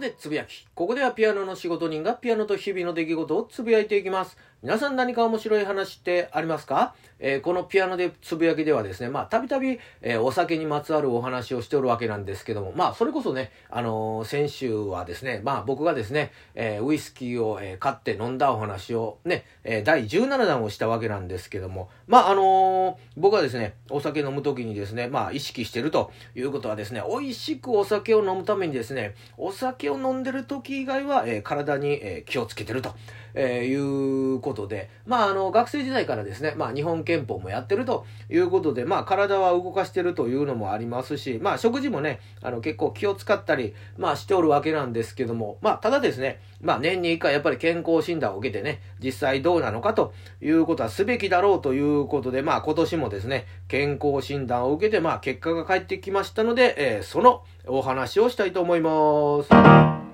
でつぶやき。ここではピアノの仕事人がピアノと日々の出来事をつぶやいていきます。皆さん何か面白い話ってありますか、えー、このピアノでつぶやきではですね、まあ、たびたび、えー、お酒にまつわるお話をしておるわけなんですけども、まあ、それこそね、あのー、先週はですね、まあ、僕がですね、えウイスキーを、え買って飲んだお話をね、え第17弾をしたわけなんですけども、まあ、あの僕はですね、お酒飲む時にですね、まあ、意識してるということはですね、美味しくお酒を飲むためにですね、お酒を飲んでる時以外は、え体に、え気をつけてると。え、いうことことで、まあ、あの、学生時代からですね、まあ、日本憲法もやってるということで、まあ、体は動かしてるというのもありますし、まあ、食事もね、あの、結構気を使ったり、まあ、しておるわけなんですけども、まあ、ただですね、まあ、年に一回やっぱり健康診断を受けてね、実際どうなのかということはすべきだろうということで、まあ、今年もですね、健康診断を受けて、まあ、結果が返ってきましたので、えー、そのお話をしたいと思います。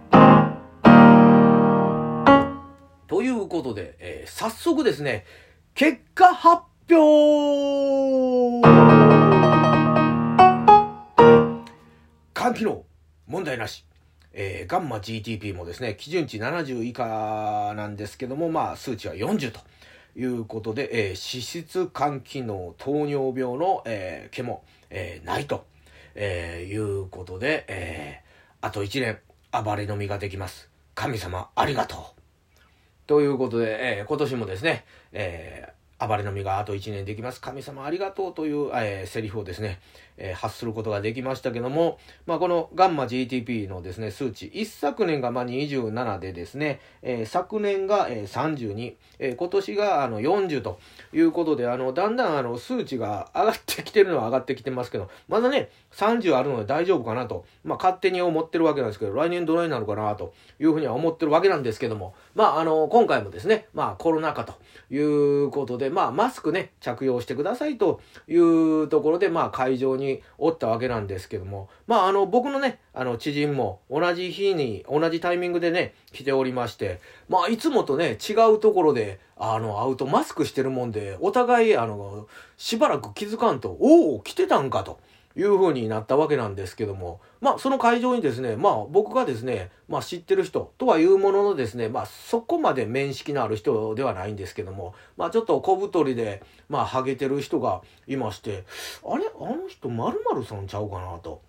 ということで、えー、早速ですね、結果発表肝機能、問題なし。えー、ガンマ GTP もですね、基準値70以下なんですけども、まあ、数値は40ということで、えー、脂質肝機能、糖尿病の、えー、毛も、えー、ないと、えー、いうことで、えー、あと1年、暴れ飲みができます。神様、ありがとう。ということで、えー、今年もですね、えー、暴れの実があと1年できます。神様ありがとうという、えー、セリフをですね、えー、発することができましたけども、まあ、このガンマ GTP のですね、数値、一昨年がまあ27でですね、えー、昨年が、えー、32、えー、今年があの40ということで、あの、だんだんあの数値が上がってきてるのは上がってきてますけど、まだね、30あるので大丈夫かなと、まあ、勝手に思ってるわけなんですけど、来年どないなるかなというふうには思ってるわけなんですけども、まあ、あの、今回もですね、まあ、コロナ禍ということで、でまあ、マスクね、着用してくださいというところで、まあ、会場ににおったわけなんですけども、まあ、あの、僕のね、あの、知人も同じ日に、同じタイミングでね、来ておりまして、まあ、いつもとね、違うところで、あの、会うとマスクしてるもんで、お互い、あの、しばらく気づかんと、おお、来てたんかと。いう風になったわけなんですけども、まあ、その会場にですね、まあ、僕がですね、まあ、知ってる人とはいうもののですね、まあ、そこまで面識のある人ではないんですけども、まあ、ちょっと小太りで、まあ、ハゲてる人がいまして、あれ？あの人、〇〇さんちゃうかなと。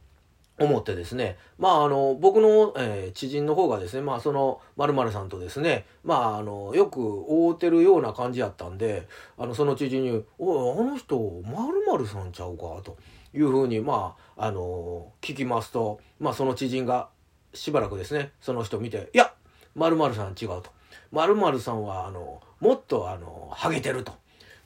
思ってですね、まあ、あの、僕の、えー、知人の方がですね、まあ、その、〇〇さんとですね、まあ、あの、よく会うてるような感じやったんで、あの、その知人に、おい、あの人、〇〇さんちゃうか、と。いうふうに、まあ、あの聞きますと、まあ、その知人がしばらくですね、その人見て、いや、〇〇さん違うと。〇〇さんは、あの、もっと、あの、ハゲてると。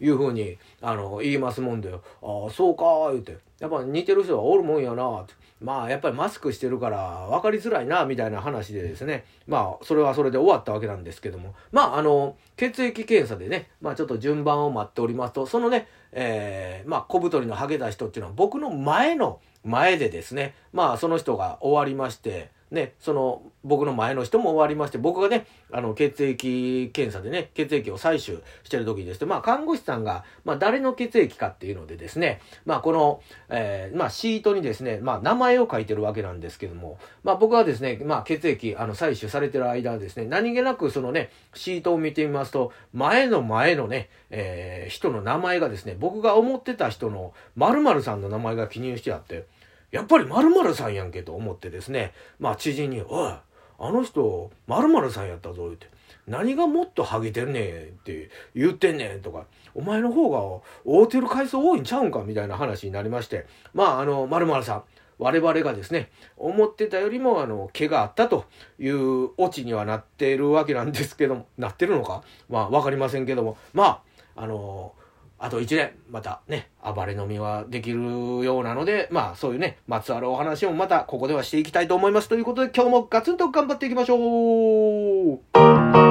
いうふうに、あの、言いますもんで、ああ、そうか、言うて。やっぱ似てる人はおるもんやな、って。まあ、やっぱりマスクしてるから分かりづらいな、みたいな話でですね。まあ、それはそれで終わったわけなんですけども。まあ、あの、血液検査でね、まあ、ちょっと順番を待っておりますと、そのね、えー、まあ、小太りのハゲた人っていうのは僕の前の前でですね、まあ、その人が終わりまして、ね、その、僕の前の人も終わりまして、僕がね、あの、血液検査でね、血液を採取してる時にですね、まあ、看護師さんが、まあ、誰の血液かっていうのでですね、まあ、この、えー、まあ、シートにですね、まあ、名前を書いてるわけなんですけども、まあ、僕はですね、まあ、血液、あの、採取されてる間ですね、何気なくそのね、シートを見てみますと、前の前のね、えー、人の名前がですね、僕が思ってた人の〇〇さんの名前が記入してあって、やっぱり〇〇さんやんけと思ってですね、まあ知人に、おい、あの人、〇〇さんやったぞ、言うて。何がもっとハゲてんねんって言ってんねんとか、お前の方が会うてる回数多いんちゃうんかみたいな話になりまして、まああの、〇〇さん、我々がですね、思ってたよりも、あの、毛があったというオチにはなっているわけなんですけども、なってるのか？まあ、わかりませんけども、まあ、あのあと1年、またね、暴れ飲みはできるようなので、まあそういうね、まつわるお話もまたここではしていきたいと思います。ということで今日もガツンと頑張っていきましょう